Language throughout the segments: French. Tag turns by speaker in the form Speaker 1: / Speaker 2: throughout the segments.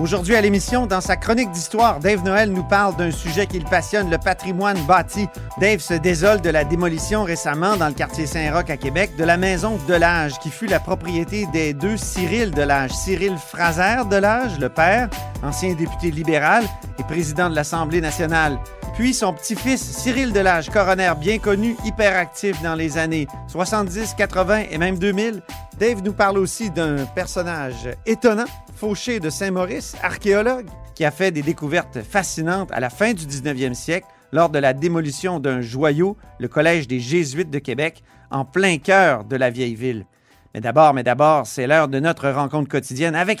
Speaker 1: Aujourd'hui à l'émission, dans sa chronique d'histoire, Dave Noël nous parle d'un sujet qui le passionne, le patrimoine bâti. Dave se désole de la démolition récemment dans le quartier Saint-Roch à Québec de la maison de l'âge qui fut la propriété des deux Cyril de l'âge. Cyril Fraser de l'âge, le père, ancien député libéral et président de l'Assemblée nationale. Puis son petit-fils Cyril Delage, coroner bien connu, hyperactif dans les années 70, 80 et même 2000. Dave nous parle aussi d'un personnage étonnant, Fauché de Saint-Maurice, archéologue, qui a fait des découvertes fascinantes à la fin du 19e siècle lors de la démolition d'un joyau, le Collège des Jésuites de Québec, en plein cœur de la vieille ville. Mais d'abord, mais d'abord, c'est l'heure de notre rencontre quotidienne avec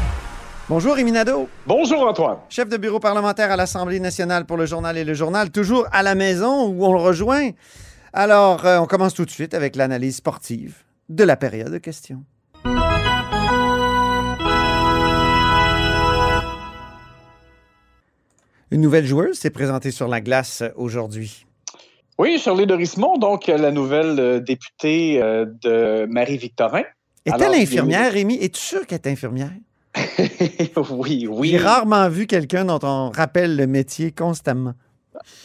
Speaker 1: Bonjour Rémi Nadeau,
Speaker 2: Bonjour Antoine.
Speaker 1: chef de bureau parlementaire à l'Assemblée nationale pour le journal et le journal, toujours à la maison où on le rejoint. Alors, euh, on commence tout de suite avec l'analyse sportive de la période de questions. Une nouvelle joueuse s'est présentée sur la glace aujourd'hui.
Speaker 2: Oui, Shirley Dorismont, donc la nouvelle euh, députée euh, de Marie-Victorin.
Speaker 1: Est-elle infirmière, Rémi? Es-tu sûr qu'elle est infirmière?
Speaker 2: oui, oui.
Speaker 1: J'ai rarement vu quelqu'un dont on rappelle le métier constamment.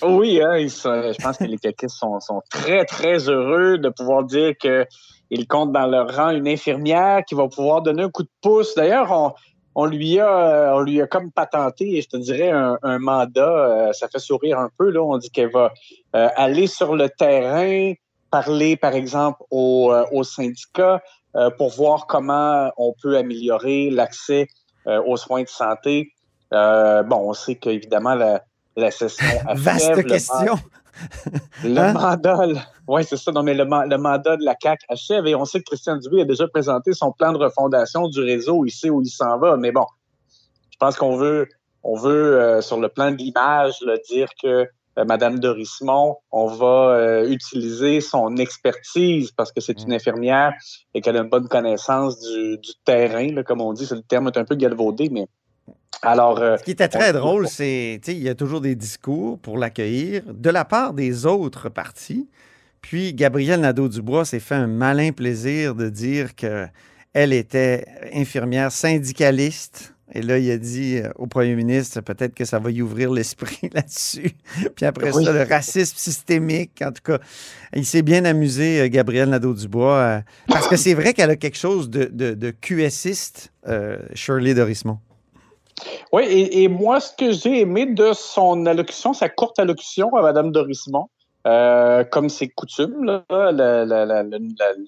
Speaker 2: Oui, hein, ils je pense que les caquistes sont, sont très, très heureux de pouvoir dire qu'ils comptent dans leur rang une infirmière qui va pouvoir donner un coup de pouce. D'ailleurs, on, on lui a on lui a comme patenté, je te dirais, un, un mandat. euh, ça fait sourire un peu. Là. On dit qu'elle va euh, aller sur le terrain, parler, par exemple, aux, euh, aux syndicats euh, pour voir comment on peut améliorer l'accès euh, aux soins de santé. Euh, bon, on sait qu'évidemment, la, la session achève,
Speaker 1: Vaste
Speaker 2: le
Speaker 1: question.
Speaker 2: le
Speaker 1: Hein?
Speaker 2: mandat, oui, c'est ça. Non, mais le, le mandat de la CAC achève et on sait que Christian Dubé a déjà présenté son plan de refondation du réseau. Il sait où il s'en va. Mais bon, je pense qu'on veut, on veut euh, sur le plan de l'image, dire que euh, Madame Dorismont, on va euh, utiliser son expertise parce que c'est une infirmière et qu'elle a une bonne connaissance du, du terrain, là, comme on dit. C'est le terme est un peu galvaudé, mais alors. euh,
Speaker 1: Ce qui était très
Speaker 2: on-
Speaker 1: drôle, c'est il y a toujours des discours pour l'accueillir de la part des autres partis. Puis Gabriel Nadeau-Dubois s'est fait un malin plaisir de dire que elle était infirmière syndicaliste. Et là, il a dit euh, au premier ministre, peut-être que ça va y ouvrir l'esprit là-dessus. Puis après
Speaker 2: Oui.
Speaker 1: ça, le racisme systémique. En tout cas, il s'est bien amusé, euh, Gabriel Nadeau-Dubois, euh, parce que c'est vrai qu'elle a quelque chose de, de, de QSiste, euh, Shirley Dorismont.
Speaker 2: Oui, et, et moi, ce que j'ai aimé de son allocution, sa courte allocution à Mme Dorismont, euh, comme c'est coutume, là, la- la- la- la- la-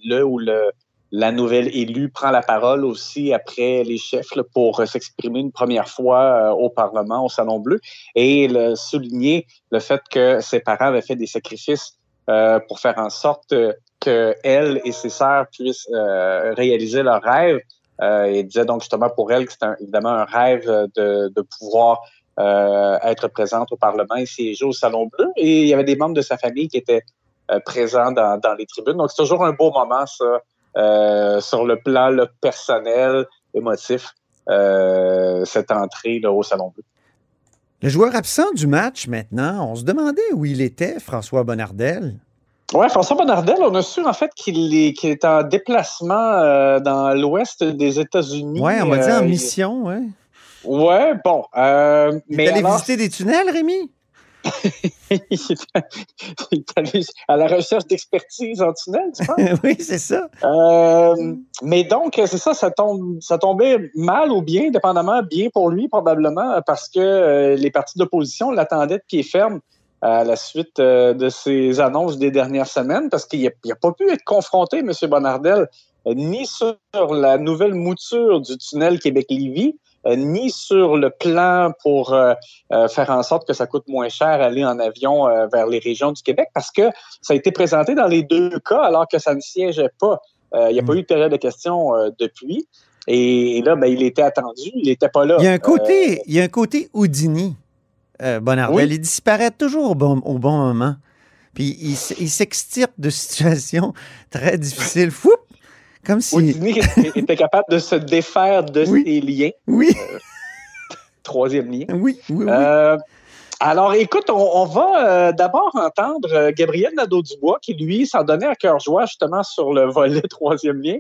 Speaker 2: le ou le, la nouvelle élue prend la parole aussi après les chefs pour euh, s'exprimer une première fois euh, au Parlement, au Salon Bleu, et le, souligner le fait que ses parents avaient fait des sacrifices euh, pour faire en sorte que elle et ses sœurs puissent réaliser leurs rêves. Il disait donc justement pour elle que c'était évidemment un rêve de, pouvoir être présente au Parlement et siéger au Salon Bleu. Et il y avait des membres de sa famille qui étaient présents dans, dans les tribunes. Donc c'est toujours un beau moment, ça, sur le plan là, personnel, émotif, euh, cette entrée là, au Salon Bleu.
Speaker 1: Le joueur absent du match maintenant, on se demandait où il était, François Bonnardel.
Speaker 2: Ouais, François Bonnardel, on a su en fait qu'il est, est en déplacement euh, dans l'ouest des États-Unis.
Speaker 1: Ouais, on m'a dit en
Speaker 2: Euh,
Speaker 1: mission, ouais.
Speaker 2: Ouais, bon. Euh,
Speaker 1: Il
Speaker 2: mais
Speaker 1: est allé
Speaker 2: alors,
Speaker 1: visiter des tunnels, Rémi?
Speaker 2: Il est allé à la recherche d'expertise en tunnel, tu penses?
Speaker 1: oui, c'est ça.
Speaker 2: Euh, mais donc, c'est ça, ça, tombe, ça tombait mal ou bien, dépendamment, bien pour lui probablement, parce que euh, les partis d'opposition l'attendaient de pied ferme à la suite euh, de ces annonces des dernières semaines, parce qu'il n'a pas pu être confronté, M. Bonardel, euh, ni sur la nouvelle mouture du tunnel Québec-Lévis, ni sur le plan pour euh, euh, faire en sorte que ça coûte moins cher aller en avion euh, vers les régions du Québec, parce que ça a été présenté dans les deux cas alors que ça ne siégeait pas. Euh, Il n'y a pas eu de période de questions euh, depuis. Et, là, ben, il était attendu, il n'était pas là.
Speaker 1: Il y a un
Speaker 2: Euh,
Speaker 1: côté, il y a un côté Houdini, euh.
Speaker 2: Oui.
Speaker 1: Il disparaît toujours au bon, au bon moment. Puis il s'extirpe de situations très difficiles. Foup! Comme si.
Speaker 2: Houdini était capable de se défaire de
Speaker 1: Oui.
Speaker 2: ses liens.
Speaker 1: Oui,
Speaker 2: Troisième lien.
Speaker 1: oui, oui, oui.
Speaker 2: Euh, alors, écoute, on, on va euh, d'abord entendre euh, Gabriel Nadeau-Dubois qui, lui, s'en donnait à cœur joie justement sur le volet troisième lien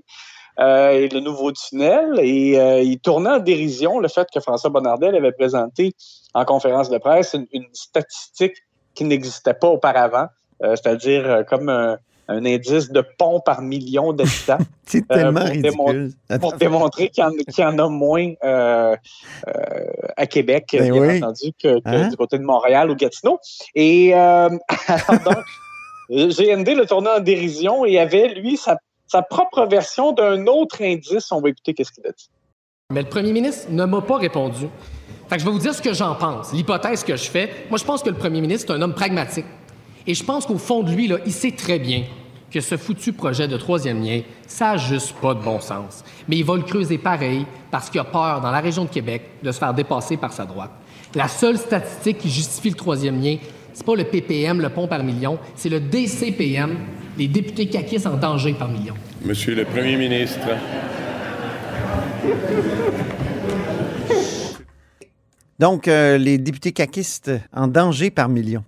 Speaker 2: euh, et le nouveau tunnel. Et euh, il tournait en dérision le fait que François Bonnardel avait présenté en conférence de presse une, une statistique qui n'existait pas auparavant, euh, c'est-à-dire euh, comme un, un indice de pont par million d'habitants
Speaker 1: C'est
Speaker 2: euh,
Speaker 1: tellement
Speaker 2: pour
Speaker 1: ridicule.
Speaker 2: pour démontrer qu'il y, en- qu'il y en a moins euh, euh, à Québec,
Speaker 1: Ben
Speaker 2: bien
Speaker 1: oui.
Speaker 2: entendu, que, que
Speaker 1: Hein?
Speaker 2: du côté de Montréal ou Gatineau. Et euh, alors donc, GND le tournait en dérision et avait, lui, sa, sa propre version d'un autre indice. On va écouter qu'est-ce qu'il a dit.
Speaker 3: Mais le premier ministre ne m'a pas répondu. Fait que je vais vous dire ce que j'en pense, l'hypothèse que je fais. Moi, je pense que le premier ministre est un homme pragmatique. Et je pense qu'au fond de lui, là, il sait très bien que ce foutu projet de troisième lien, ça n'a juste pas de bon sens. Mais il va le creuser pareil parce qu'il a peur, dans la région de Québec, de se faire dépasser par sa droite. La seule statistique qui justifie le troisième lien, c'est pas le PPM, le pont par million, c'est le DCPM, les députés caquistes en danger par million.
Speaker 4: Monsieur le Premier ministre,
Speaker 1: Donc, euh, les députés caquistes en danger par million.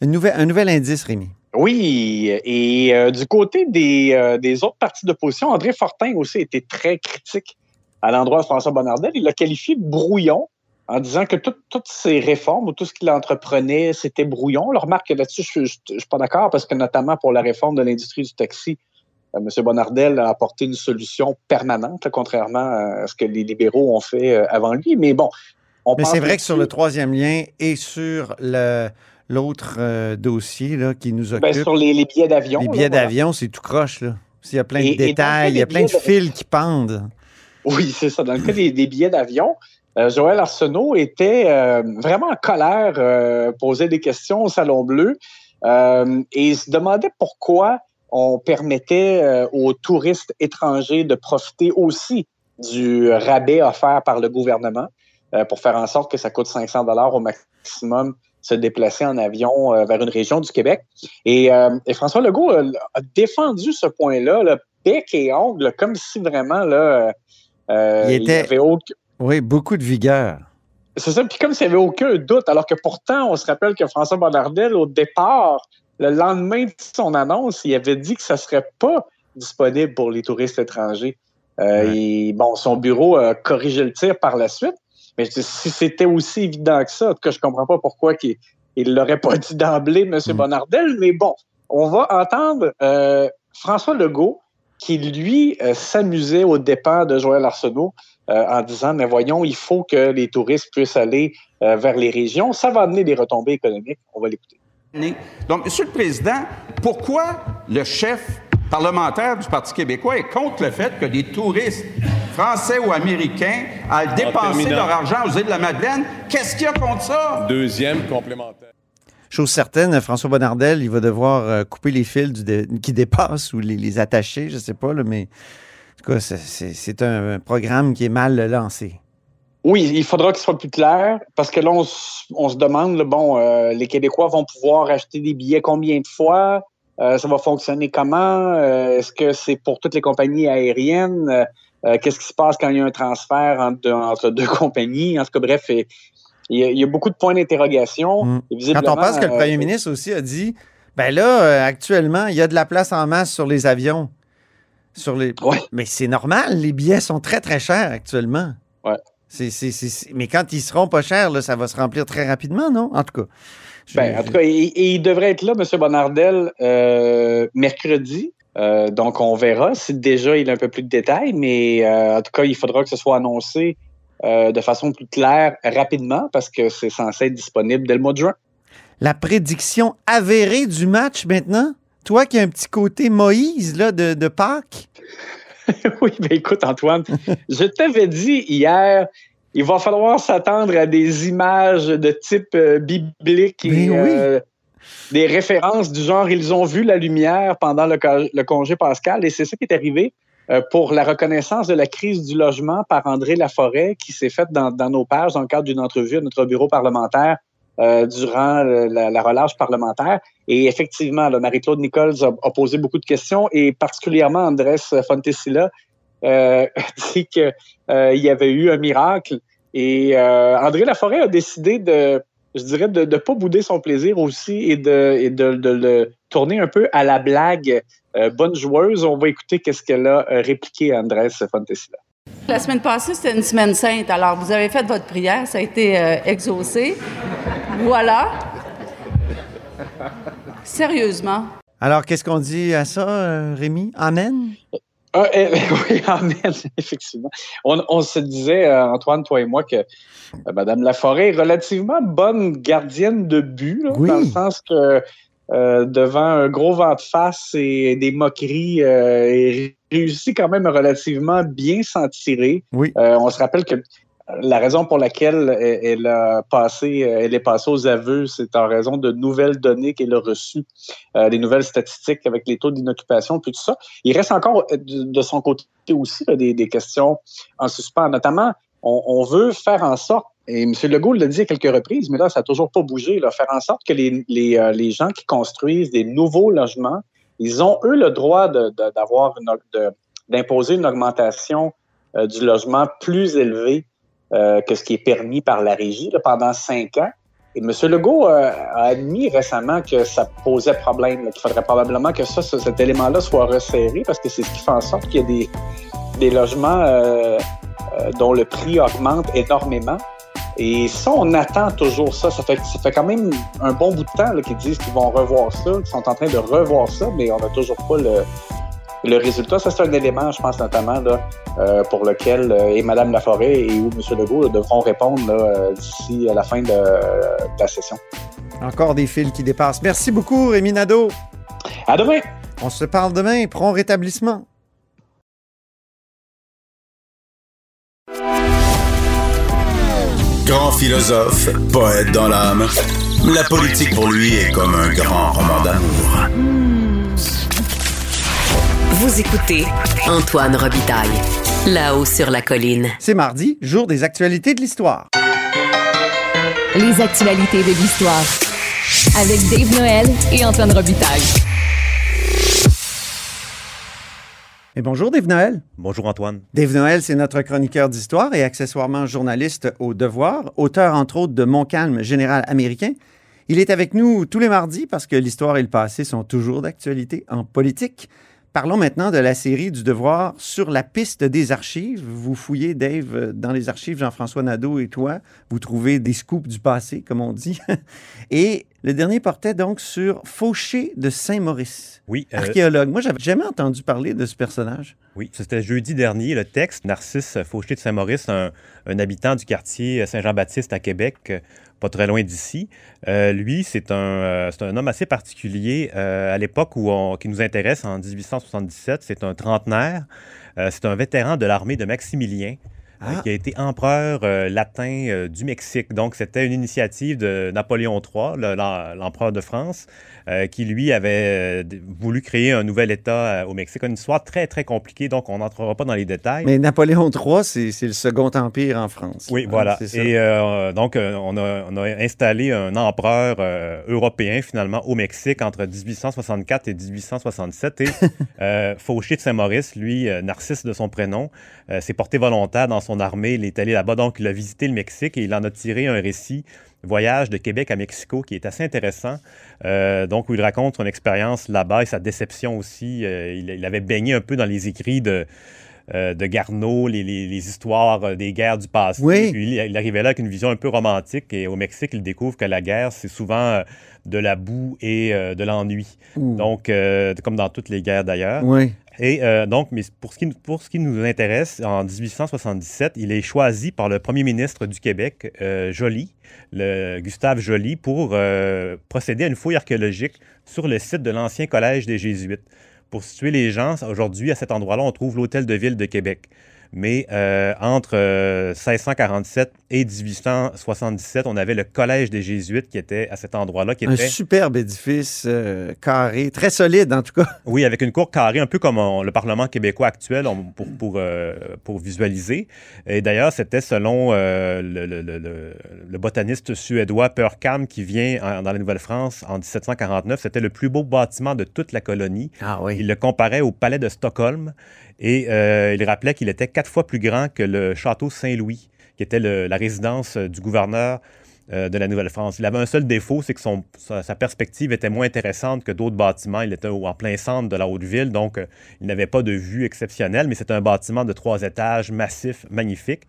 Speaker 1: Un, nouvel, un nouvel indice, Rémi.
Speaker 2: Oui, et euh, du côté des, euh, des autres partis d'opposition, André Fortin aussi était très critique à l'endroit de François Bonnardel. Il l'a qualifié de brouillon en disant que tout- toutes ces réformes ou tout ce qu'il entreprenait, c'était brouillon. Le remarque que là-dessus, je ne suis pas d'accord parce que notamment pour la réforme de l'industrie du taxi, euh, M. Bonnardel a apporté une solution permanente, là, contrairement à ce que les libéraux ont fait avant lui. Mais bon, on
Speaker 1: Mais c'est vrai que sur le troisième lien et sur le- l'autre euh, dossier là, qui nous occupe,
Speaker 2: ben, sur les, les billets d'avion.
Speaker 1: les billets
Speaker 2: voilà.
Speaker 1: d'avion, c'est tout croche. Là. Il y a plein
Speaker 2: Et-
Speaker 1: de détails, il y a plein de fils qui pendent.
Speaker 2: Oui, c'est ça. Dans le cas des, des billets d'avion, euh, Joël Arsenault était euh, vraiment en colère, euh, posait des questions au Salon Bleu et il se demandait pourquoi on permettait aux touristes étrangers de profiter aussi du rabais offert par le gouvernement pour faire en sorte que ça coûte 500 dollars au maximum se déplacer en avion euh, vers une région du Québec. Et, euh, et François Legault a défendu ce point-là, là, bec et ongle, comme si vraiment là, euh,
Speaker 1: Il était-
Speaker 2: avait aucun-
Speaker 1: Oui, beaucoup de vigueur.
Speaker 2: C'est ça, puis comme s'il n'y avait aucun doute, alors que pourtant, on se rappelle que François Bonnardel, au départ, le lendemain de son annonce, il avait dit que ça ne serait pas disponible pour les touristes étrangers. Euh,
Speaker 1: Ouais.
Speaker 2: et, bon, son bureau a corrigé le tir par la suite, mais je dis, si c'était aussi évident que ça, en tout cas, je comprends pas pourquoi qu'il ne l'aurait pas dit d'emblée, M.
Speaker 1: Mm.
Speaker 2: Bonnardel, mais bon, on va entendre euh, François Legault qui, lui, euh, s'amusait au dépens de Joël Arsenault euh, en disant, mais voyons, il faut que les touristes puissent aller vers les régions. Ça va amener des retombées économiques. On va l'écouter.
Speaker 5: Donc, Monsieur le Président, pourquoi le chef parlementaire du Parti québécois est contre le fait que des touristes français ou américains aillent dépenser
Speaker 4: terminant.
Speaker 5: leur argent aux îles de la Madeleine? Qu'est-ce qu'il y a contre ça?
Speaker 4: deuxième complémentaire.
Speaker 1: Chose certaine, François Bonnardel, il va devoir euh, couper les fils du dé- qui dépassent ou les, les attacher, je sais pas, là, mais en tout cas, c'est- un programme qui est mal lancé.
Speaker 2: Oui, il faudra qu'il soit plus clair parce que là, on, se demande, là, bon, euh, les Québécois vont pouvoir acheter des billets combien de fois? Euh, ça va fonctionner comment? Euh, Est-ce que c'est pour toutes les compagnies aériennes? Euh, euh, Qu'est-ce qui se passe quand il y a un transfert entre deux, entre deux compagnies? En tout cas, bref, il y, a, il y a beaucoup de points d'interrogation.
Speaker 1: Mm. Quand on pense que le
Speaker 2: euh,
Speaker 1: premier ministre aussi a dit, ben là, euh, actuellement, il y a de la place en masse sur les avions. Sur les...
Speaker 2: Ouais.
Speaker 1: Mais c'est normal, les billets sont très, très chers actuellement.
Speaker 2: Ouais.
Speaker 1: Mais quand ils seront pas chers, là, ça va se remplir très rapidement, non? En tout cas. je-
Speaker 2: Ben, en tout cas, et, et il devrait être là, M. Bonnardel, euh, mercredi. Euh, donc, on verra si déjà il a un peu plus de détails, mais euh, en tout cas, il faudra que ce soit annoncé euh, de façon plus claire rapidement parce que c'est censé être disponible dès le mois de juin.
Speaker 1: La prédiction avérée du match maintenant? Toi qui as un petit côté Moïse là, de, de Pâques?
Speaker 2: oui, ben écoute, Antoine, je t'avais dit hier, il va falloir s'attendre à des images de type euh, biblique et
Speaker 1: Ben oui.
Speaker 2: euh, des références du genre ils ont vu la lumière pendant le, co- le congé pascal et c'est ça qui est arrivé euh, pour la reconnaissance de la crise du logement par André Laforêt qui s'est faite dans, nos pages dans le cadre d'une entrevue à notre bureau parlementaire euh, durant la, relâche parlementaire. Et effectivement, Marie-Claude Nichols a, posé beaucoup de questions et particulièrement Andrés Fontesilla euh, dit qu'il y avait eu un miracle. Et euh, André Laforêt a décidé de, je dirais, de ne pas bouder son plaisir aussi et de, et de, de le tourner un peu à la blague. Euh, bonne joueuse, on va écouter qu'est-ce qu'elle a euh, répliqué à Andrés Fontesilla.
Speaker 6: La semaine passée, c'était une semaine sainte. Alors, vous avez fait votre prière, ça a été euh, exaucé. Voilà. Sérieusement.
Speaker 1: Alors, qu'est-ce qu'on dit à ça, Rémi? Amen?
Speaker 2: Ah, eh, oui, amen, effectivement. On, on se disait, euh, Antoine, toi et moi, que euh, Mme Laforêt est relativement bonne gardienne de but, là,
Speaker 1: Oui.
Speaker 2: dans le sens que euh, devant un gros vent de face et des moqueries, euh, elle réussit quand même à relativement bien s'en tirer.
Speaker 1: Oui.
Speaker 2: Euh, on se rappelle que la raison pour laquelle elle, a passé, euh, elle est passée aux aveux, c'est en raison de nouvelles données qu'elle a reçues, euh, des nouvelles statistiques avec les taux d'inoccupation, puis tout ça. Il reste encore euh, de, son côté aussi là, des, des questions en suspens. Notamment, on, on veut faire en sorte, et M. Legault l'a dit à quelques reprises, mais là, ça n'a toujours pas bougé, là, faire en sorte que les, les, euh, les gens qui construisent des nouveaux logements, ils ont, eux, le droit d'avoir d'imposer une augmentation euh, du logement plus élevée que ce qui est permis par la régie pendant cinq ans. Et M. Legault euh, a admis récemment que ça posait problème, qu'il faudrait probablement que ça, ce- cet élément-là soit resserré parce que c'est ce qui fait en sorte qu'il y a des, des logements euh, euh, dont le prix augmente énormément. Et ça, on attend toujours ça. Ça fait, ça fait quand même un bon bout de temps qu'ils disent qu'ils vont revoir ça, qu'ils sont en train de revoir ça, mais on n'a toujours pas le, le résultat. Ça, c'est un élément, je pense, notamment, là, euh, pour lequel euh, et Mme Laforêt et ou M. Legault là, devront répondre euh, d'ici à la fin de, de la session.
Speaker 1: Encore des fils qui dépassent. Merci beaucoup, Rémi Nadeau.
Speaker 2: À demain!
Speaker 1: On se parle demain. Prompt rétablissement.
Speaker 7: Grand philosophe, poète dans l'âme, la politique pour lui est comme un grand roman d'amour.
Speaker 8: Vous écoutez Antoine Robitaille, là-haut sur la colline.
Speaker 1: C'est mardi, jour des actualités de l'histoire.
Speaker 9: Les actualités de l'histoire. Avec Dave Noël et Antoine Robitaille.
Speaker 1: Et bonjour, Dave Noël.
Speaker 10: Bonjour Antoine.
Speaker 1: Dave Noël, c'est notre chroniqueur d'histoire et accessoirement journaliste au Devoir, auteur entre autres de Montcalm, général américain. Il est avec nous tous les mardis parce que l'histoire et le passé sont toujours d'actualité en politique. Parlons maintenant de la série du Devoir sur la piste des archives. Vous fouillez, Dave, dans les archives, Jean-François Nadeau et toi, vous trouvez des scoops du passé, comme on dit. Et le dernier portait donc sur Fauché de Saint-Maurice.
Speaker 10: Oui. euh,
Speaker 1: Archéologue. Moi, j'avais jamais entendu parler de ce personnage.
Speaker 10: Oui, c'était jeudi dernier. Le texte, Narcisse Fauché de Saint-Maurice, un, un habitant du quartier Saint-Jean-Baptiste à Québec, euh, pas très loin d'ici. Euh, lui, c'est un, euh, homme assez particulier à l'époque où on- qui nous intéresse, en 1877. C'est un trentenaire. C'est un vétéran de l'armée de Maximilien. Euh,
Speaker 1: Ah.
Speaker 10: qui a été empereur euh, latin euh, du Mexique. Donc, c'était une initiative de Napoléon III, le- l'em- l'empereur de France, euh, qui, lui, avait euh, voulu créer un nouvel État euh, au Mexique. Une histoire très, très compliquée, donc on n'entrera pas dans les détails.
Speaker 1: Mais Napoléon III, c'est le second empire en France.
Speaker 10: Oui,
Speaker 1: Hein,
Speaker 10: voilà. Et euh, donc, euh, on, a, on a installé un empereur euh, européen, finalement, au Mexique entre 1864 et 1867. Et euh, Fauché de Saint-Maurice, lui, euh, Narcisse de son prénom, euh, s'est porté volontaire dans son armée. Il est allé là-bas, donc il a visité le Mexique et il en a tiré un récit, Voyage de Québec à Mexico, qui est assez intéressant. Euh, donc, où il raconte son expérience là-bas et sa déception aussi. Euh, il, il avait baigné un peu dans les écrits de euh, de Garneau, les, les- les histoires euh, des guerres du passé.
Speaker 1: Oui.
Speaker 10: Puis il, arrivait là avec une vision un peu romantique et au Mexique, il découvre que la guerre, c'est souvent euh, de la boue et euh, de l'ennui. Donc, euh, comme dans toutes les guerres d'ailleurs.
Speaker 1: Oui.
Speaker 10: Et euh, donc, pour ce, qui, nous intéresse, en 1877, il est choisi par le premier ministre du Québec, euh, Joly, Gustave Joly, pour euh, procéder à une fouille archéologique sur le site de l'ancien collège des Jésuites Pour situer les gens, aujourd'hui, à cet endroit-là, on trouve l'Hôtel de Ville de Québec. Mais euh, entre euh, 1647 et 1877, on avait le Collège des Jésuites qui était à cet endroit-là. Qui
Speaker 1: Un
Speaker 10: était,
Speaker 1: superbe édifice euh, carré, très solide en tout cas.
Speaker 10: Oui, avec une cour carrée, un peu comme on- le Parlement québécois actuel, on- pour, pour, euh, pour visualiser. Et d'ailleurs, c'était selon le, le- le- le- le botaniste suédois Perkam qui vient en- dans la Nouvelle-France en 1749. C'était le plus beau bâtiment de toute la colonie.
Speaker 1: Ah oui.
Speaker 10: Il le comparait au palais de Stockholm et euh, il rappelait qu'il était quatre fois plus grand que le château Saint-Louis, qui était le- la résidence euh, du gouverneur euh, de la Nouvelle-France. Il avait un seul défaut, c'est que son, sa, sa perspective était moins intéressante que d'autres bâtiments. Il était en plein centre de la Haute-Ville, donc euh, il n'avait pas de vue exceptionnelle, mais c'était un bâtiment de trois étages, massif, magnifique.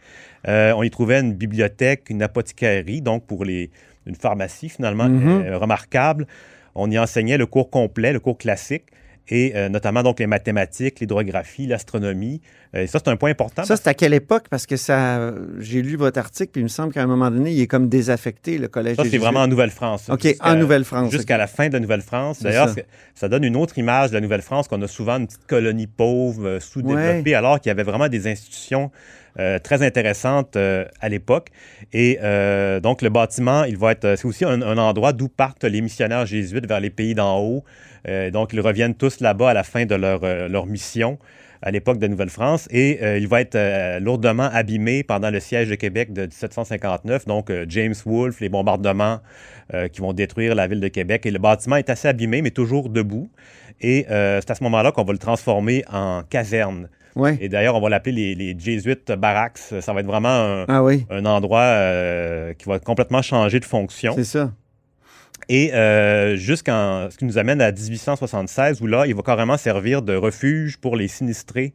Speaker 10: Euh, on y trouvait une bibliothèque, une apothicarie, donc pour les, une pharmacie finalement
Speaker 1: Mhm.
Speaker 10: euh, remarquable. On y enseignait le cours complet, le cours classique, et euh, notamment donc les mathématiques, l'hydrographie, l'astronomie. Euh, ça, c'est un point important.
Speaker 1: Ça, c'est à quelle époque? Parce que ça, j'ai lu votre article, puis il me semble qu'à un moment donné, il est comme désaffecté, le collège
Speaker 10: Ça, c'est vraiment en. Nouvelle-France.
Speaker 1: OK, en Nouvelle-France.
Speaker 10: Jusqu'à la fin de la Nouvelle-France. D'ailleurs,
Speaker 1: ça.
Speaker 10: donne une autre image de la Nouvelle-France qu'on a souvent une petite colonie pauvre, euh, sous-développée,
Speaker 1: Ouais.
Speaker 10: alors qu'il y avait vraiment des institutions euh, très intéressantes euh, à l'époque. Et euh, donc, le bâtiment, il va être, c'est aussi un, un endroit d'où partent les missionnaires jésuites vers les pays d'en haut. Euh, donc, ils reviennent tous là-bas à la fin de leur, euh, leur mission à l'époque de Nouvelle-France et euh, il va être euh, lourdement abîmé pendant le siège de Québec de 1759. Donc, euh, James Wolfe, les bombardements qui vont détruire la ville de Québec. Et le bâtiment est assez abîmé, mais toujours debout. Et c'est à ce moment-là qu'on va le transformer en caserne.
Speaker 1: Ouais.
Speaker 10: Et d'ailleurs, on va l'appeler les, les Jésuites Barracks. Ça va être vraiment un,
Speaker 1: Ah oui.
Speaker 10: un endroit qui va complètement changer de fonction.
Speaker 1: C'est ça.
Speaker 10: Et euh, jusqu'en ce qui nous amène à 1876, où là, il va carrément servir de refuge pour les sinistrés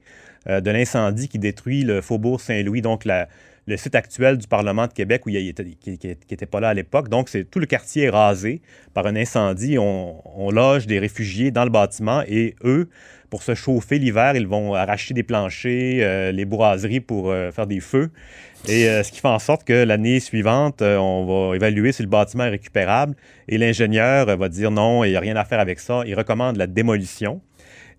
Speaker 10: euh, de l'incendie qui détruit le faubourg Saint-Louis, donc le site actuel du Parlement de Québec où il n'était pas là à l'époque. Donc, c'est tout le quartier est rasé par un incendie. On loge des réfugiés dans le bâtiment et eux, pour se chauffer l'hiver, ils vont arracher des planchers, euh, les bourraseries pour euh, faire des feux. Et euh, ce qui fait en sorte que l'année suivante, on va évaluer si le bâtiment est récupérable. Et l'ingénieur va dire non, il n'y a rien à faire avec ça. Il recommande la démolition.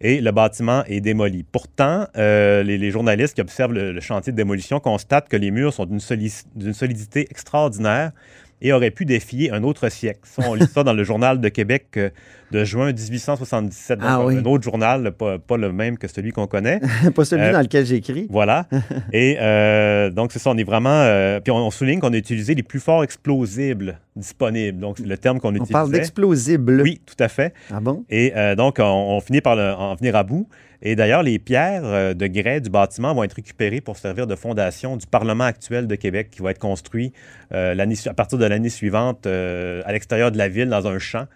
Speaker 10: Et le bâtiment est démoli. Pourtant, les, journalistes qui observent le, chantier de démolition constatent que les murs sont d'une solidité extraordinaire et auraient pu défier un autre siècle. Ça, on lit ça dans le journal de Québec euh, de juin 1877. Donc,
Speaker 1: Ah oui.
Speaker 10: un autre journal, pas, pas le même que celui qu'on connaît.
Speaker 1: Pas celui
Speaker 10: Euh,
Speaker 1: dans lequel j'écris.
Speaker 10: Voilà. Et euh, donc, c'est ça, on est vraiment. euh, puis on, on souligne qu'on a utilisé les plus forts explosibles disponibles. Donc, c'est le terme qu'on
Speaker 1: On
Speaker 10: utilisait.
Speaker 1: parle d'explosibles.
Speaker 10: Oui, tout à fait.
Speaker 1: Ah bon?
Speaker 10: Et donc, on, on finit par le- en venir à bout. Et d'ailleurs, les pierres euh, de grès du bâtiment vont être récupérées pour servir de fondation du Parlement actuel de Québec qui va être construit euh, à partir de l'année suivante euh, à l'extérieur de la ville, dans un champ.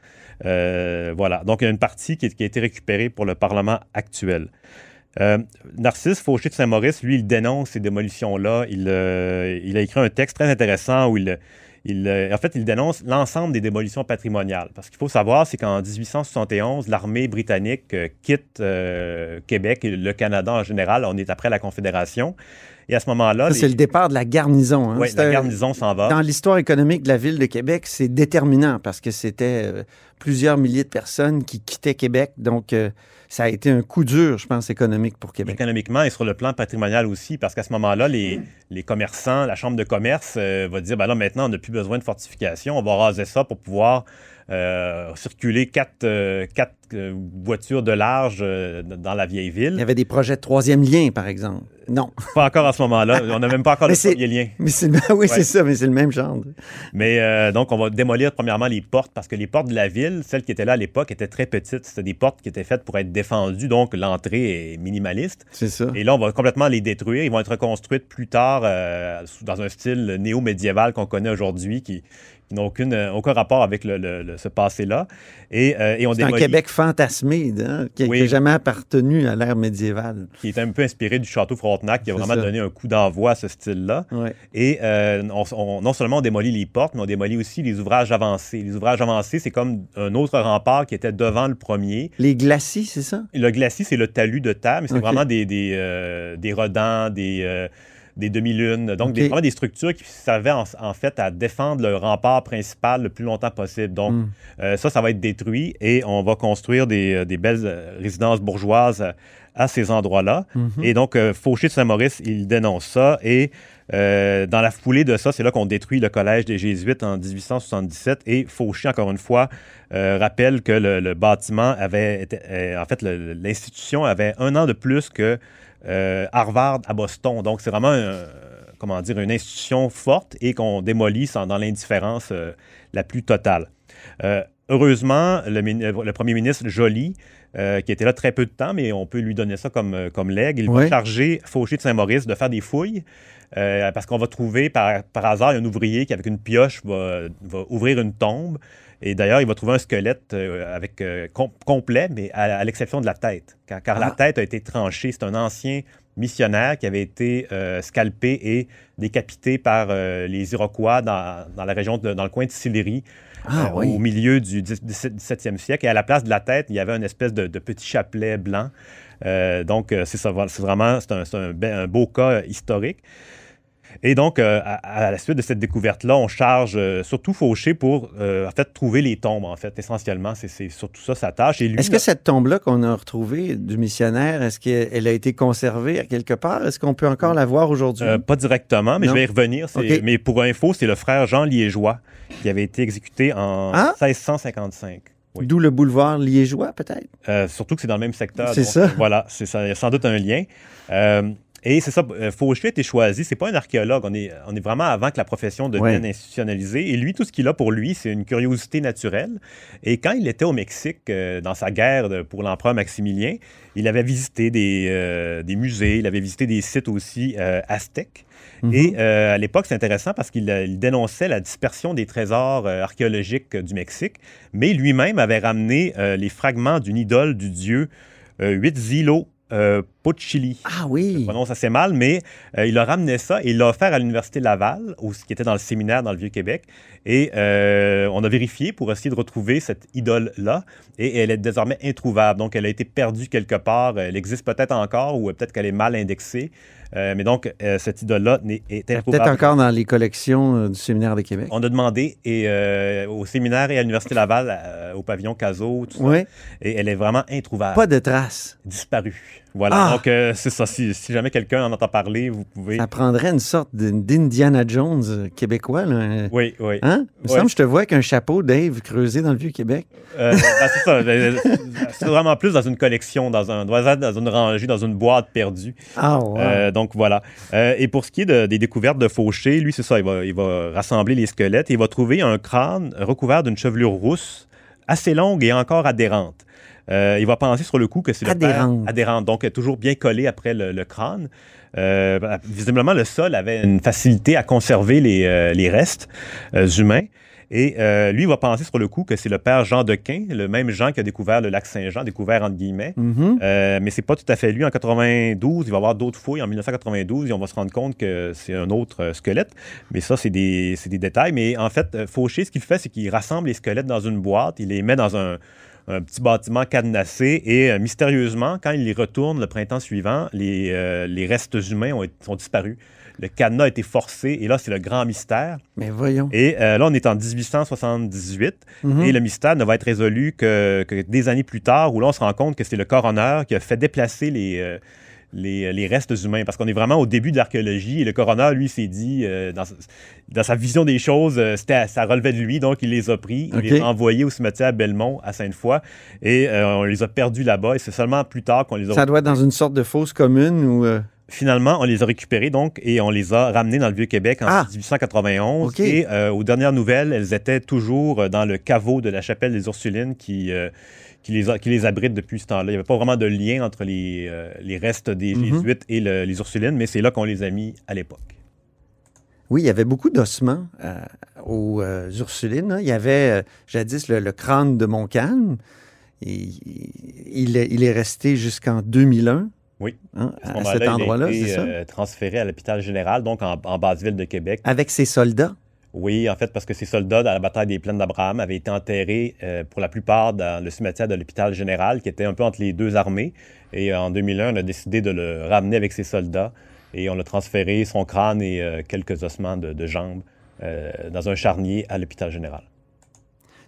Speaker 10: Voilà. Donc, il y a une partie qui, a été récupérée pour le Parlement actuel. Narcisse Fauché de Saint-Maurice, lui, il dénonce ces démolitions-là. Il a écrit un texte très intéressant où il, euh, en fait, il dénonce l'ensemble des démolitions patrimoniales. Parce qu'il faut savoir, c'est qu'en 1871, l'armée britannique euh, quitte euh, Québec et le Canada en général. On est après la Confédération. Et à ce moment-là, les-
Speaker 1: c'est le départ de la garnison. hein. C'est
Speaker 10: la garnison s'en va.
Speaker 1: Dans l'histoire économique de la ville de Québec, c'est déterminant parce que c'était euh, plusieurs milliers de personnes qui quittaient Québec. Donc, euh, ça a été un coup dur, je pense, économique pour Québec.
Speaker 10: économiquement et sur le plan patrimonial aussi, parce qu'à ce moment-là, les, les commerçants, la Chambre de commerce euh, va dire, ben là, maintenant, on n'a plus besoin de fortification, on va raser ça pour pouvoir circuler quatre, quatre, voitures de large euh, dans la vieille ville.
Speaker 1: Il y avait des projets de troisième lien, par exemple. Non.
Speaker 10: Pas encore à ce moment-là. On n'a même pas encore le premier lien.
Speaker 1: Mais c'est, oui, c'est ça, mais c'est le même genre.
Speaker 10: Mais euh, donc, on va démolir premièrement les portes parce que les portes de la ville, celles qui étaient là à l'époque, étaient très petites. C'était des portes qui étaient faites pour être défendues, donc l'entrée est minimaliste.
Speaker 1: C'est ça.
Speaker 10: Et là, on va complètement les détruire. Ils vont être reconstruites plus tard euh, dans un style néo-médiéval qu'on connaît aujourd'hui qui, qui euh, aucun rapport avec le, le- le- ce passé-là. Et, euh, et on
Speaker 1: C'est un fantasmé, hein, qui
Speaker 10: Oui.
Speaker 1: n'a jamais appartenu à l'ère médiévale.
Speaker 10: qui est un peu inspiré du château Frontenac, qui a vraiment
Speaker 1: ça.
Speaker 10: donné un coup d'envoi à ce style-là. Et euh, on- on- non seulement on démolit les portes, mais on démolit aussi les ouvrages avancés. Les ouvrages avancés, c'est comme un autre rempart qui était devant le premier.
Speaker 1: Les glacis, c'est ça?
Speaker 10: Le glacis, c'est le talus de terre, mais c'est vraiment des, des, euh, des redans, des, euh, des demi-lunes. Donc, des, vraiment des structures qui servaient en, en fait à défendre le rempart principal le plus longtemps possible. Donc,
Speaker 1: Mm.
Speaker 10: euh, ça, ça va être détruit et on va construire des, euh, des belles euh, résidences bourgeoises à, ces endroits-là.
Speaker 1: Mhm.
Speaker 10: Et donc, euh, Fauché de Saint-Maurice, il dénonce ça. Et euh, dans la foulée de ça, c'est là qu'on détruit le collège des Jésuites en 1877. Et Fauché, encore une fois, euh, rappelle que le, le bâtiment avait été, en fait, l'institution avait un an de plus que euh, Harvard à Boston. Donc, c'est vraiment un- comment dire, une institution forte et qu'on démolit sans- dans l'indifférence euh, la plus totale. Euh, heureusement, le, premier ministre Joly, qui était là très peu de temps, mais on peut lui donner ça comme, comme legs, il
Speaker 1: Ouais.
Speaker 10: va charger Fauché de Saint-Maurice de faire des fouilles. parce qu'on va trouver par, par hasard un ouvrier qui, avec une pioche, va, va ouvrir une tombe. Et d'ailleurs, il va trouver un squelette euh, avec, euh, com- complet, mais à, à l'exception de la tête. Car, car la
Speaker 1: Ah.
Speaker 10: tête a été tranchée. C'est un ancien missionnaire qui avait été euh, scalpé et décapité par euh, les Iroquois dans, dans la région, de- dans le coin de Sillery,
Speaker 1: Ah, oui.
Speaker 10: au milieu du 17e siècle. Et à la place de la tête, il y avait une espèce de, de petit chapelet blanc. Donc, c'est vraiment c'est un, c'est un be- un beau cas historique. Et donc, euh, à, à la suite de cette découverte-là, on charge euh, surtout Fauché pour, euh, en fait, trouver les tombes, en fait, essentiellement. C'est- surtout ça sa tâche.
Speaker 1: Est-ce que cette tombe-là qu'on a retrouvée du missionnaire, est-ce qu'elle a été conservée à quelque part? Est-ce qu'on peut encore la voir aujourd'hui?
Speaker 10: Pas directement, mais
Speaker 1: Non?
Speaker 10: je vais y revenir. Mais pour info, c'est le frère Jean Liégeois qui avait été exécuté en
Speaker 1: Ah!
Speaker 10: 1655. Oui.
Speaker 1: D'où le boulevard liégeois, peut-être?
Speaker 10: Euh, surtout que c'est dans le même secteur.
Speaker 1: C'est ça.
Speaker 10: Voilà, c'est ça. Il y a sans doute un lien. Euh, et c'est ça, Fauché a été choisi. C'est pas un archéologue. On est, on est vraiment avant que la profession devienne
Speaker 1: Ouais.
Speaker 10: institutionnalisée. Et lui, tout ce qu'il a pour lui, c'est une curiosité naturelle. Et quand il était au Mexique, euh, dans sa guerre pour l'empereur Maximilien, il avait visité des, euh, des musées, il avait visité des sites aussi euh, aztèques.
Speaker 1: Mhm.
Speaker 10: Et euh, à l'époque, c'est intéressant parce qu'il il dénonçait la dispersion des trésors archéologiques du Mexique, mais lui-même avait ramené les fragments d'une idole du dieu Huitzilo Pochili.
Speaker 1: Ah oui.
Speaker 10: Je prononce assez mal, mais euh, il a ramené ça et il l'a offert à l'Université Laval, où, qui était dans le séminaire dans le Vieux-Québec. Et euh, on a vérifié pour essayer de retrouver cette idole-là. Et elle est désormais introuvable. Donc, elle a été perdue quelque part. Elle existe peut-être encore ou peut-être qu'elle est mal indexée. Euh, mais donc, euh, cette idole-là n'est- est.
Speaker 1: Peut-être encore dans les collections euh, du Séminaire de Québec.
Speaker 10: On a demandé et, au séminaire et à l'Université Laval, au pavillon Caso, tout ça.
Speaker 1: Oui.
Speaker 10: Et elle est vraiment introuvable.
Speaker 1: Pas de traces.
Speaker 10: Disparue. Voilà.
Speaker 1: Ah!
Speaker 10: Donc, euh, c'est ça. Si, si jamais quelqu'un en entend parler, vous pouvez.
Speaker 1: Ça prendrait une sorte d'Indiana Jones euh, québécois. Là.
Speaker 10: Oui, oui.
Speaker 1: Hein? Il me semble que je te vois avec un chapeau, Dave, creusé dans le Vieux-Québec.
Speaker 10: Euh, ben, c'est ça. Euh, C'est vraiment plus dans une collection, dans, un, dans une rangée, dans une boîte perdue.
Speaker 1: Ah, ouais.
Speaker 10: Euh, donc voilà. Euh, et pour ce qui est de- des découvertes de Fauché, lui, c'est ça, il va, il va rassembler les squelettes et il va trouver un crâne recouvert d'une chevelure rousse assez longue et encore adhérente. Euh, il va penser sur le coup que c'est le père-
Speaker 1: Adhérente.
Speaker 10: adhérente, donc toujours bien collé après le, le crâne. Euh, ben, visiblement, le sol avait une facilité à conserver les, euh, les restes humains. Et euh, lui, il va penser sur le coup que c'est le père Jean Dequin, le même Jean qui a découvert le lac Saint-Jean, découvert entre guillemets.
Speaker 1: Mhm.
Speaker 10: Euh, mais c'est pas tout à fait lui. En 92, il va y avoir d'autres fouilles. En 1992, et on va se rendre compte que c'est un autre squelette. Mais ça, c'est des, détails. Mais en fait, Fauché, ce qu'il fait, c'est qu'il rassemble les squelettes dans une boîte. Il les met dans un, un petit bâtiment cadenassé. Et euh, mystérieusement, quand il les retourne le printemps suivant, les, euh, les restes humains ont, sont disparus. Le cadenas a été forcé. Et là, c'est le grand mystère.
Speaker 1: Mais voyons.
Speaker 10: Et euh, là, on est en 1878
Speaker 1: Mhm.
Speaker 10: et le mystère ne va être résolu que, que des années plus tard, où là, on se rend compte que c'est le coroner qui a fait déplacer les, les, les restes humains, parce qu'on est vraiment au début de l'archéologie, et le coroner, lui, s'est dit, euh, dans, sa- dans sa vision des choses, euh, ça relevait de lui, donc il les a pris, il les a envoyés au cimetière à Belmont, à Sainte-Foy, et euh, on les a perdus là-bas, et c'est seulement plus tard qu'on les a
Speaker 1: Ça doit être dans une sorte de fosse commune ou. euh,
Speaker 10: Finalement, on les a récupérés donc et on les a ramenés dans le Vieux-Québec en
Speaker 1: Ah!
Speaker 10: 1891.
Speaker 1: OK.
Speaker 10: Et euh, aux dernières nouvelles, elles étaient toujours euh, dans le caveau de la chapelle des Ursulines qui, euh, qui, les, a- qui les abrite depuis ce temps-là. Il n'y avait pas vraiment de lien entre les, euh, les restes des
Speaker 1: Mhm.
Speaker 10: Jésuites et le- les Ursulines, mais c'est là qu'on les a mis à l'époque.
Speaker 1: Oui, il y avait beaucoup d'ossements euh, aux euh, Ursulines. hein. Il y avait jadis le, le crâne de Montcalm. Et, il, est, il est resté jusqu'en 2001
Speaker 10: Oui.
Speaker 1: hein,
Speaker 10: À ce
Speaker 1: à,
Speaker 10: moment-là,
Speaker 1: cet endroit-là,
Speaker 10: il a
Speaker 1: c'est ça?
Speaker 10: transféré à l'hôpital général, donc en, en basse ville de Québec.
Speaker 1: Avec ses soldats.
Speaker 10: Oui, en fait, parce que ces soldats, dans la bataille des plaines d'Abraham, avaient été enterrés euh, pour la plupart dans le cimetière de l'hôpital général, qui était un peu entre les deux armées. Et euh, en 2001, on a décidé de le ramener avec ses soldats Et on a transféré son crâne et euh, quelques ossements de, jambes dans un charnier à l'hôpital général.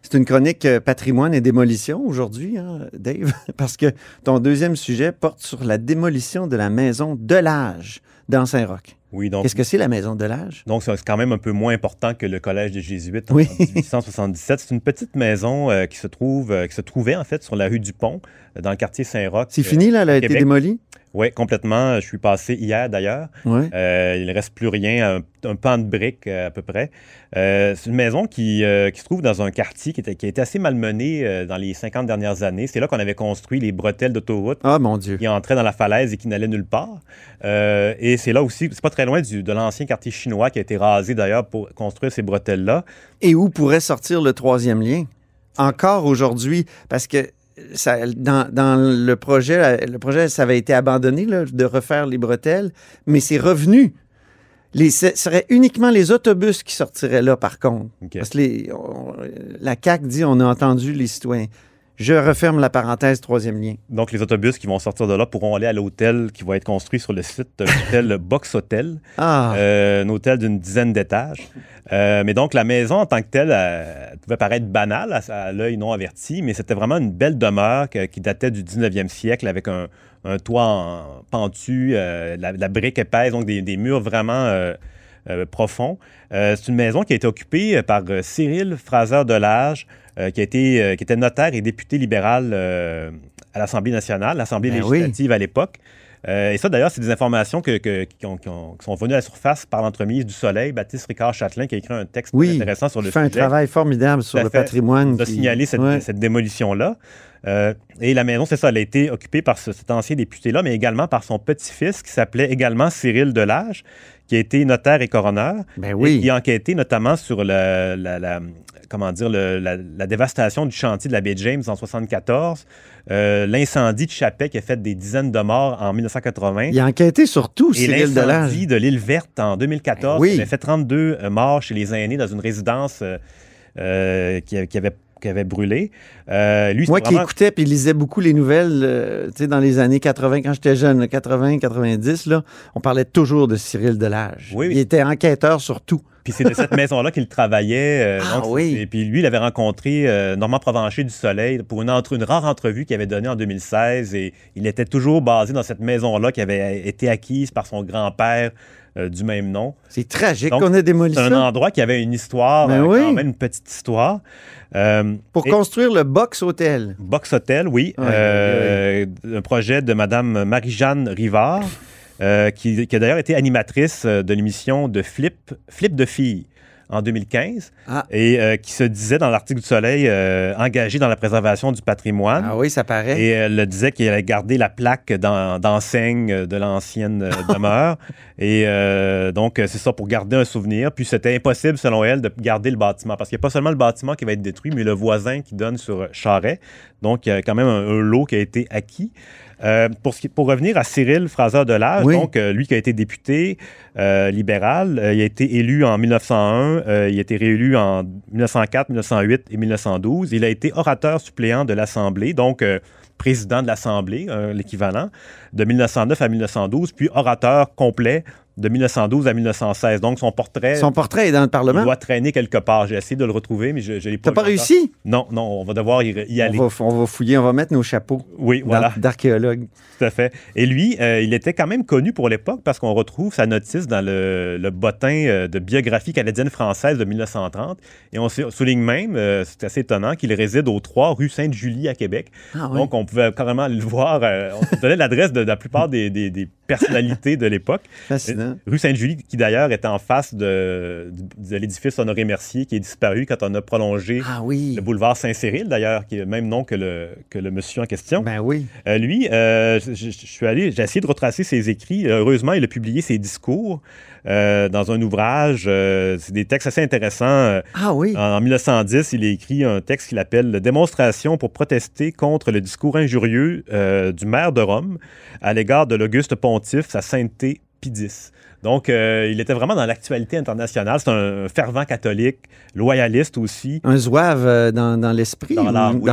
Speaker 1: C'est une chronique patrimoine et démolition aujourd'hui, hein, Dave, parce que ton deuxième sujet porte sur la démolition de la maison de l'âge dans Saint-Roch.
Speaker 10: Oui, donc.
Speaker 1: Qu'est-ce que c'est la maison de l'âge?
Speaker 10: Donc, c'est quand même un peu moins important que le collège des Jésuites en
Speaker 1: Oui.
Speaker 10: 1877. C'est une petite maison euh, qui se trouve, euh, qui se trouvait en fait sur la rue du Pont, euh, dans le quartier Saint-Roch.
Speaker 1: C'est fini, là, elle a été démolie?
Speaker 10: Oui, complètement. Je suis passé hier d'ailleurs.
Speaker 1: Ouais.
Speaker 10: Euh, il ne reste plus rien, un, un pan de briques euh, à peu près. Euh, c'est une maison qui, euh, qui se trouve dans un quartier qui, était, qui a été assez malmené dans les 50 dernières années. C'est là qu'on avait construit les bretelles d'autoroute
Speaker 1: Ah, mon Dieu.
Speaker 10: qui entraient dans la falaise et qui n'allaient nulle part. Et c'est là aussi, c'est pas très loin du, de l'ancien quartier chinois qui a été rasé d'ailleurs pour construire ces bretelles-là.
Speaker 1: Et où pourrait sortir le troisième lien? Encore aujourd'hui, parce que ça, dans, dans le projet, le projet, ça avait été abandonné là, de refaire les bretelles, mais c'est revenu. Les, ce serait uniquement les autobus qui sortiraient là, par contre. Parce que les- on- la CAQ dit on a entendu les citoyens. Je referme la parenthèse, troisième lien.
Speaker 10: Donc, les autobus qui vont sortir de là pourront aller à l'hôtel qui va être construit sur le site l'hôtel Box Hotel,
Speaker 1: Ah,
Speaker 10: euh, un hôtel d'une dizaine d'étages. Euh, mais donc, la maison en tant que telle, elle pouvait paraître banale à, à l'œil non averti, mais c'était vraiment une belle demeure que- qui datait du 19e siècle avec un, un toit en pentu, euh, la, la brique épaisse, donc des, des murs vraiment profonds. C'est une maison qui a été occupée par Cyril Fraser-Delage, euh, qui, a été, euh, qui était notaire et député libéral euh, à l'Assemblée nationale, l'Assemblée
Speaker 1: Ben oui.
Speaker 10: législative à l'époque. Euh, et ça, d'ailleurs, c'est des informations que, que- qui, ont- qui ont- qui sont venues à la surface par l'entremise du Soleil. Baptiste Ricard Châtelain, qui a écrit un texte
Speaker 1: oui,
Speaker 10: intéressant sur le
Speaker 1: il fait un
Speaker 10: sujet.
Speaker 1: travail formidable sur le patrimoine. Qui-
Speaker 10: signalé cette,
Speaker 1: Ouais.
Speaker 10: cette démolition-là. Euh, et la maison, c'est ça, elle a été occupée par ce- cet ancien député-là, mais également par son petit-fils, qui s'appelait également Cyril Delage, qui a été notaire et coroner,
Speaker 1: Ben
Speaker 10: et qui a enquêté notamment sur la, la- comment dire, le- la, la dévastation du chantier de la baie James en 74, euh, l'incendie de Chapet qui a fait des dizaines de morts en 1980.
Speaker 1: Il a enquêté sur tout,
Speaker 10: Et l'incendie de l'île Verte en 2014,
Speaker 1: Ben oui.
Speaker 10: qui avait fait 32 euh, morts chez les aînés dans une résidence euh, qui, qui avait, qui avait brûlé. Euh, lui,
Speaker 1: Moi qui écoutais puis lisais beaucoup les nouvelles, euh, tu sais, dans les années 80, quand j'étais jeune, 80, 90, là, on parlait toujours de Cyril Delage.
Speaker 10: Oui, oui.
Speaker 1: Il était enquêteur sur tout.
Speaker 10: Puis c'est de cette maison-là qu'il travaillait. euh,
Speaker 1: Ah
Speaker 10: donc,
Speaker 1: oui.
Speaker 10: Et puis lui, il avait rencontré euh, Normand Provencher du Soleil pour une, entre- une rare entrevue qu'il avait donnée en 2016. Et il était toujours basé dans cette maison-là qui avait été acquise par son grand-père euh, du même nom.
Speaker 1: C'est tragique qu'on ait démoli
Speaker 10: C'est un
Speaker 1: ça.
Speaker 10: endroit qui avait une histoire,
Speaker 1: Ben
Speaker 10: euh,
Speaker 1: oui.
Speaker 10: quand même une petite histoire. Euh,
Speaker 1: Pour
Speaker 10: et-
Speaker 1: construire le Box Hotel.
Speaker 10: Box Hotel, oui.
Speaker 1: Ouais,
Speaker 10: Un projet de Mme Marie-Jeanne Rivard, euh, qui, qui a d'ailleurs été animatrice euh, de l'émission de Flip, Flip de filles en 2015
Speaker 1: Ah.
Speaker 10: et euh, qui se disait dans l'article du Soleil euh, engagée dans la préservation du patrimoine.
Speaker 1: Ah oui, ça paraît.
Speaker 10: Et elle le disait qu'elle allait garder la plaque d'en- d'enseigne de l'ancienne demeure. Et euh, donc, c'est ça pour garder un souvenir. Puis c'était impossible, selon elle, de garder le bâtiment. Parce qu'il n'y a pas seulement le bâtiment qui va être détruit, mais le voisin qui donne sur Charret. Donc, il y a quand même un, un lot qui a été acquis. Euh, pour, revenir à Cyril Fraser-Delage,
Speaker 1: Oui.
Speaker 10: donc euh, lui qui a été député euh, libéral, il a été élu en 1901, euh, il a été réélu en 1904, 1908 et 1912. Il a été orateur suppléant de l'Assemblée, donc président de l'Assemblée, l'équivalent, de 1909 à 1912, puis orateur complet de 1912 à 1916. Donc son portrait,
Speaker 1: Son portrait est dans le
Speaker 10: il
Speaker 1: Parlement.
Speaker 10: doit traîner quelque part. J'ai essayé de le retrouver, mais je ne l'ai pas
Speaker 1: T'as pas réussi?
Speaker 10: Non, non, on va devoir y, y aller.
Speaker 1: On va, on va fouiller, on va mettre nos chapeaux
Speaker 10: Oui, voilà.
Speaker 1: d'archéologue.
Speaker 10: Tout à fait. Et lui, euh, il était quand même connu pour l'époque parce qu'on retrouve sa notice dans le, le bottin euh, de biographie canadienne-française de 1930. Et on sou- souligne même, euh, c'est assez étonnant, qu'il réside au 3 rue Sainte-Julie à Québec.
Speaker 1: Ah oui.
Speaker 10: Donc, on pouvait carrément le voir. euh, on donnait l'adresse de, de la plupart des, des- des personnalités de l'époque.
Speaker 1: Fascinant.
Speaker 10: Rue Sainte-Julie, qui d'ailleurs est en face de, de- de l'édifice Honoré-Mercier, qui est disparu quand on a prolongé
Speaker 1: Ah oui.
Speaker 10: le boulevard Saint-Cyril, d'ailleurs, qui est le même nom que le, que le monsieur en question.
Speaker 1: Ben oui.
Speaker 10: Euh, lui, euh, je, je- je suis allé, j'ai essayé de retracer ses écrits. Heureusement, il a publié ses discours euh, dans un ouvrage. c'est des textes assez intéressants.
Speaker 1: Ah oui.
Speaker 10: En 1910, il a écrit un texte qu'il appelle Démonstration pour protester contre le discours injurieux du maire de Rome à l'égard de l'Auguste Pontife, sa sainteté P10. Donc, euh, il était vraiment dans l'actualité internationale. C'est un fervent catholique, loyaliste aussi.
Speaker 1: Un zouave euh, dans, dans l'esprit,
Speaker 10: Dans l'âme, oui.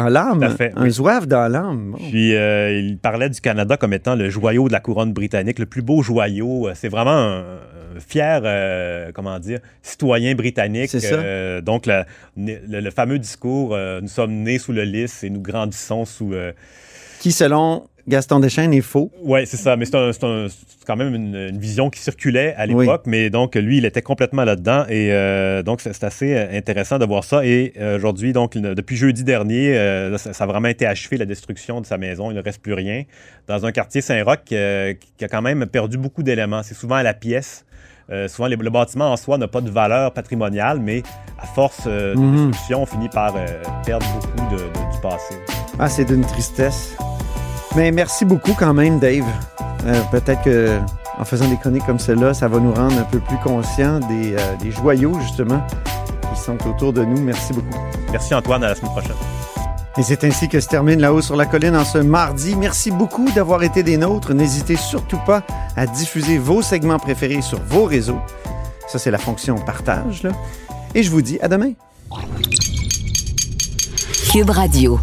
Speaker 1: un
Speaker 10: oui.
Speaker 1: zouave dans l'âme. Bon.
Speaker 10: Puis, euh, il parlait du Canada comme étant le joyau de la couronne britannique, le plus beau joyau. C'est vraiment un, fier, euh, comment dire, citoyen britannique.
Speaker 1: C'est ça.
Speaker 10: Euh, donc, la- le, le fameux discours euh, Nous sommes nés sous le lys et nous grandissons sous.
Speaker 1: Qui, selon Gaston Deschênes, est faux.
Speaker 10: Oui, c'est ça. Mais c'est un- c'est un- c'est quand même une, une vision qui circulait à l'époque. Mais donc, lui, il était complètement là-dedans. Et euh, donc, c'est assez euh, intéressant de voir ça. Et euh, aujourd'hui, donc, depuis jeudi dernier, euh, ça, ça a vraiment été achevé, la destruction de sa maison. Il ne reste plus rien. Dans un quartier Saint-Roch euh, qui a quand même perdu beaucoup d'éléments. C'est souvent à la pièce. Euh, souvent, les- le bâtiment en soi n'a pas de valeur patrimoniale, mais à force euh, de
Speaker 1: Mhm.
Speaker 10: destruction, on finit par euh, perdre beaucoup de- de- du passé.
Speaker 1: Ah, c'est d'une tristesse. Mais merci beaucoup quand même, Dave. Euh, Peut-être que en faisant des chroniques comme celle-là, ça va nous rendre un peu plus conscients des, euh, des joyaux, justement, qui sont autour de nous. Merci beaucoup.
Speaker 10: Merci Antoine, à la semaine prochaine.
Speaker 1: Et c'est ainsi que se termine La-haut sur la colline en ce mardi. Merci beaucoup d'avoir été des nôtres. N'hésitez surtout pas à diffuser vos segments préférés sur vos réseaux. Ça, c'est la fonction partage. Là. Et je vous dis à demain.
Speaker 8: Cube Radio.